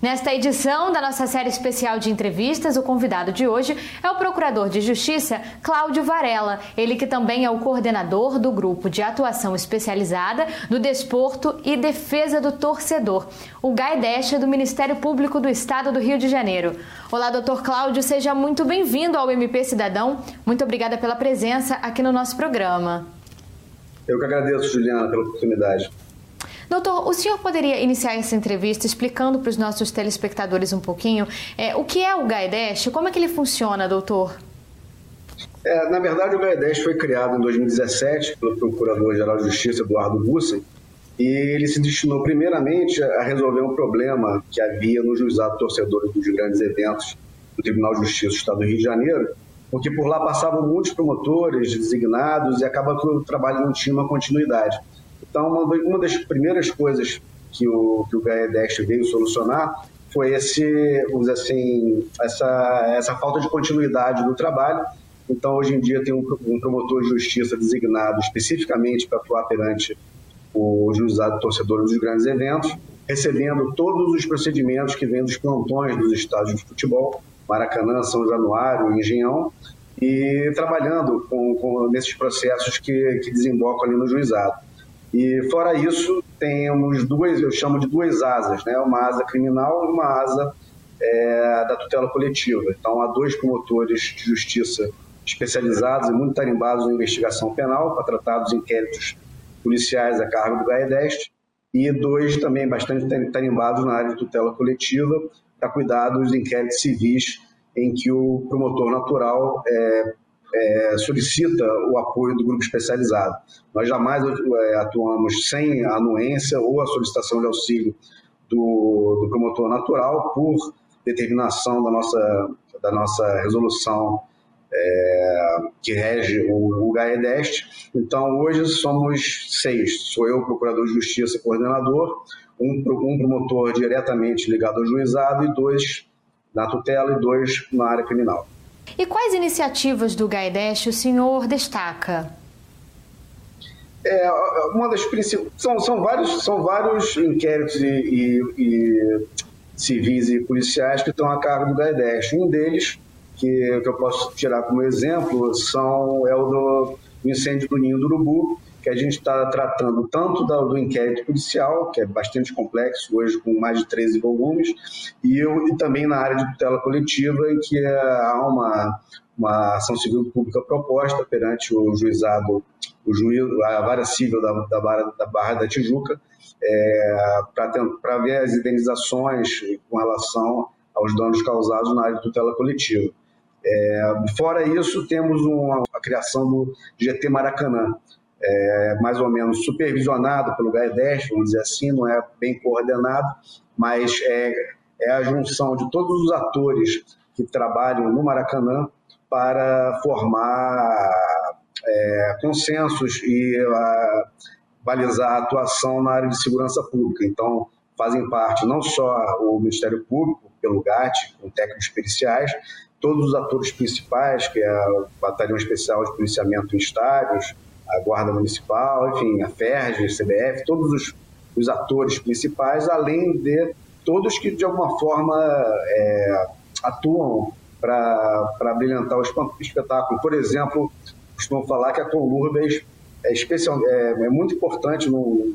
Nesta edição da nossa série especial de entrevistas, o convidado de hoje é o Procurador de Justiça Cláudio Varela, ele que também é o coordenador do Grupo de Atuação Especializada do Desporto e Defesa do Torcedor, o GAEDEST do Ministério Público do Estado do Rio de Janeiro. Olá, doutor Cláudio, seja muito bem-vindo ao MP Cidadão. Muito obrigada pela presença aqui no nosso programa. Eu que agradeço, Juliana, pela oportunidade. Doutor, o senhor poderia iniciar essa entrevista explicando para os nossos telespectadores um pouquinho é, o que é o GAEDEST, como é que ele funciona, doutor? É, na verdade, o GAEDEST foi criado em 2017 pelo Procurador-Geral de Justiça, Eduardo Bussen, e ele se destinou primeiramente a resolver um problema que havia no juizado torcedor dos grandes eventos do Tribunal de Justiça do Estado do Rio de Janeiro, porque por lá passavam muitos promotores designados e acaba que o trabalho não tinha uma continuidade. Então, uma, uma das primeiras coisas que o, que o GAEDEST veio solucionar foi esse, vamos assim, essa, essa falta de continuidade do trabalho. Então, hoje em dia, tem um, um promotor de justiça designado especificamente para atuar perante o juizado torcedor dos grandes eventos, recebendo todos os procedimentos que vêm dos plantões dos estádios de futebol, Maracanã, São Januário, Engenhão, e trabalhando com, com nesses processos que, que desembocam ali no juizado. E fora isso, temos duas, eu chamo de duas asas, né? uma asa criminal e uma asa é, da tutela coletiva. Então, há dois promotores de justiça especializados e muito tarimbados em investigação penal para tratar dos inquéritos policiais a cargo do GAEDEST e dois também bastante tarimbados na área de tutela coletiva para cuidar dos inquéritos civis em que o promotor natural é, é, solicita o apoio do grupo especializado. Nós jamais é, atuamos sem anuência ou a solicitação de auxílio do, do promotor natural por determinação da nossa, da nossa resolução é, que rege o, o GAEDEST. Então, hoje somos seis. Sou eu, procurador de justiça coordenador, um, um promotor diretamente ligado ao juizado e dois na tutela e dois na área criminal. E quais iniciativas do GAEDEST o senhor destaca? É, uma das principais. São, são, vários, são vários inquéritos e, e, e civis e policiais que estão a cargo do GAEDEST. Um deles, que, que eu posso tirar como exemplo, são, é o do, do incêndio do Ninho do Urubu, que a gente está tratando tanto do inquérito policial, que é bastante complexo, hoje com mais de 13 volumes, e, eu, e também na área de tutela coletiva, em que há uma, uma ação civil pública proposta perante o juizado, o juiz, a vara civil da, da, Barra, da Barra da Tijuca, é, para ver as indenizações com relação aos danos causados na área de tutela coletiva. É, fora isso, temos uma, a criação do GT Maracanã, é, mais ou menos supervisionado pelo GAEDEST, vamos dizer assim, não é bem coordenado, mas é, é a junção de todos os atores que trabalham no Maracanã para formar é, consensos e a, balizar a atuação na área de segurança pública. Então, fazem parte não só o Ministério Público, pelo GAT, com técnicos periciais, todos os atores principais, que é a Batalhão Especial de Policiamento em Estádios, a Guarda Municipal, enfim, a FERJ, a CBF, todos os, os atores principais, além de todos que de alguma forma é, atuam para brilhantar o espetáculo. Por exemplo, costumam falar que a Conlurbes é, especial, é, é muito importante num,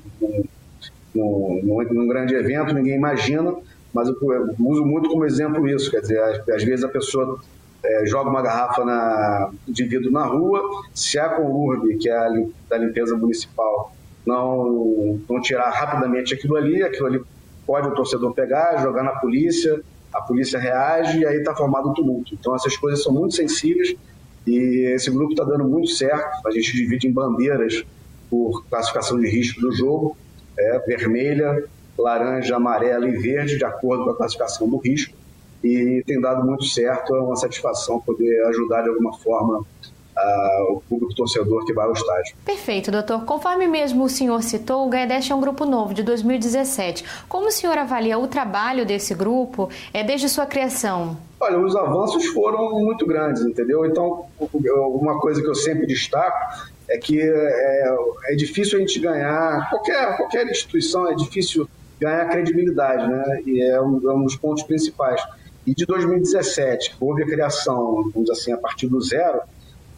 grande evento, ninguém imagina, mas eu, eu uso muito como exemplo isso, quer dizer, às, às vezes a pessoa é, joga uma garrafa na, de vidro na rua, se a Conurb, que é a da limpeza municipal, não, não tirar rapidamente aquilo ali, aquilo ali pode o torcedor pegar, jogar na polícia, a polícia reage e aí está formado um tumulto. Então essas coisas são muito sensíveis e esse grupo está dando muito certo. A gente divide em bandeiras por classificação de risco do jogo, é, vermelha, laranja, amarela e verde, de acordo com a classificação do risco e tem dado muito certo, é uma satisfação poder ajudar de alguma forma uh, o público torcedor que vai ao estádio. Perfeito, doutor. Conforme mesmo o senhor citou, o Gaedeste é um grupo novo, de 2017. Como o senhor avalia o trabalho desse grupo é, desde sua criação? Olha, os avanços foram muito grandes, entendeu? Então, uma coisa que eu sempre destaco é que é, é difícil a gente ganhar, qualquer, qualquer instituição é difícil ganhar credibilidade, né? E é um, é um dos pontos principais. E de 2017, houve a criação, vamos assim, a partir do zero,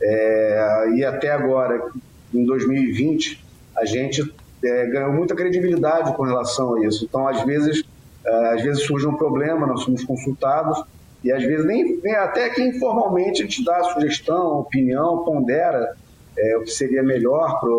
é, e até agora, em 2020, a gente é, ganhou muita credibilidade com relação a isso. Então, às vezes, é, às vezes surge um problema, nós somos consultados, e às vezes nem, nem até que informalmente a gente dá sugestão, opinião, pondera é, o que seria melhor para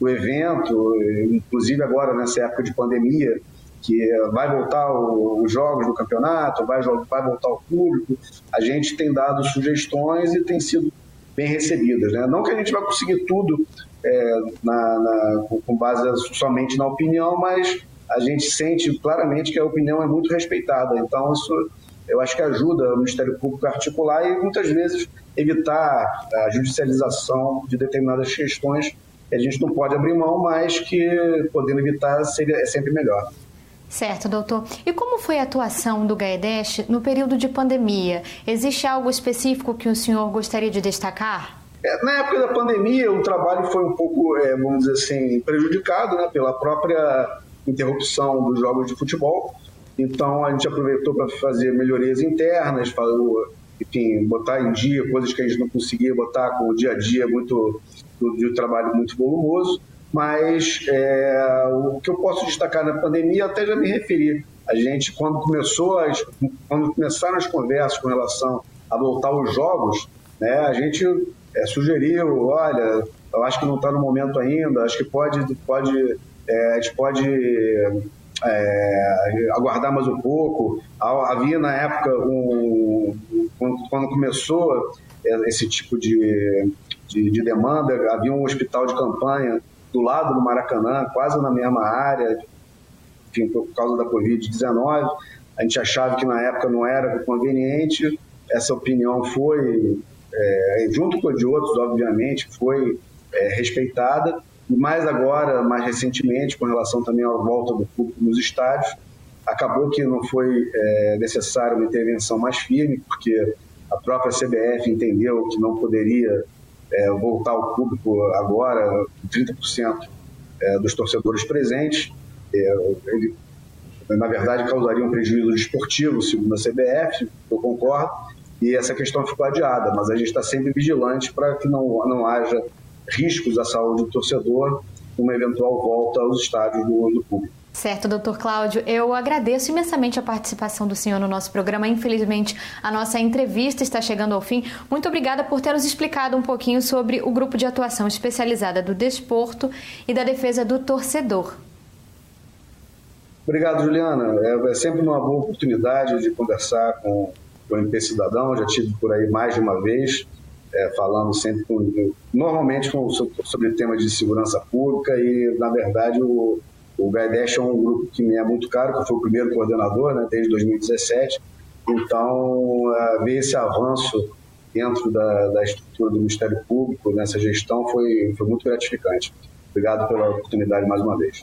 o evento, inclusive agora nessa época de pandemia, que vai voltar os jogos do campeonato, vai, vai voltar o público. A gente tem dado sugestões e tem sido bem recebidas. Né? Não que a gente vai conseguir tudo é, na, na, com base somente na opinião, mas a gente sente claramente que a opinião é muito respeitada. Então, isso eu acho que ajuda o Ministério Público a articular e muitas vezes evitar a judicialização de determinadas questões que a gente não pode abrir mão, mas que podendo evitar seria, é sempre melhor. Certo, doutor. E como foi a atuação do GAEDEST no período de pandemia? Existe algo específico que o senhor gostaria de destacar? É, na época da pandemia, o trabalho foi um pouco, é, vamos dizer assim, prejudicado né, pela própria interrupção dos jogos de futebol. Então, a gente aproveitou para fazer melhorias internas, falou, enfim, botar em dia coisas que a gente não conseguia botar com o dia a dia muito, do, trabalho muito volumoso. Mas é, o que eu posso destacar na pandemia, até já me referi. A gente, quando começou as, quando começaram as conversas com relação a voltar aos jogos, né, a gente é, sugeriu, olha, eu acho que não está no momento ainda, acho que pode, pode, é, a gente pode é, aguardar mais um pouco. Havia na época, um, quando, começou esse tipo de, de, de demanda, havia um hospital de campanha do lado do Maracanã, quase na mesma área, enfim, por causa da Covid-19. A gente achava que na época não era conveniente, essa opinião foi, é, junto com a de outros, obviamente, foi é, respeitada, mais agora, mais recentemente, com relação também à volta do público nos estádios, acabou que não foi é, necessária uma intervenção mais firme, porque a própria CBF entendeu que não poderia é, voltar ao público agora, 30% é, dos torcedores presentes. É, ele, na verdade, causaria um prejuízo desportivo, segundo a CBF, eu concordo, e essa questão ficou adiada, mas a gente está sempre vigilante para que não, não haja riscos à saúde do torcedor numa eventual volta aos estádios do, do público. Certo, doutor Cláudio. Eu agradeço imensamente a participação do senhor no nosso programa. Infelizmente, a nossa entrevista está chegando ao fim. Muito obrigada por ter nos explicado um pouquinho sobre o grupo de atuação especializada do desporto e da defesa do torcedor. Obrigado, Juliana. É, é sempre uma boa oportunidade de conversar com, com o MP Cidadão. Já tive por aí mais de uma vez. É, falando sempre com, normalmente com, sobre, sobre temas de segurança pública e, na verdade, o, o Gaidesh é um grupo que me é muito caro, que eu fui o primeiro coordenador né, desde 2017. Então, uh, ver esse avanço dentro da, da, estrutura do Ministério Público nessa gestão foi, foi muito gratificante. Obrigado pela oportunidade mais uma vez.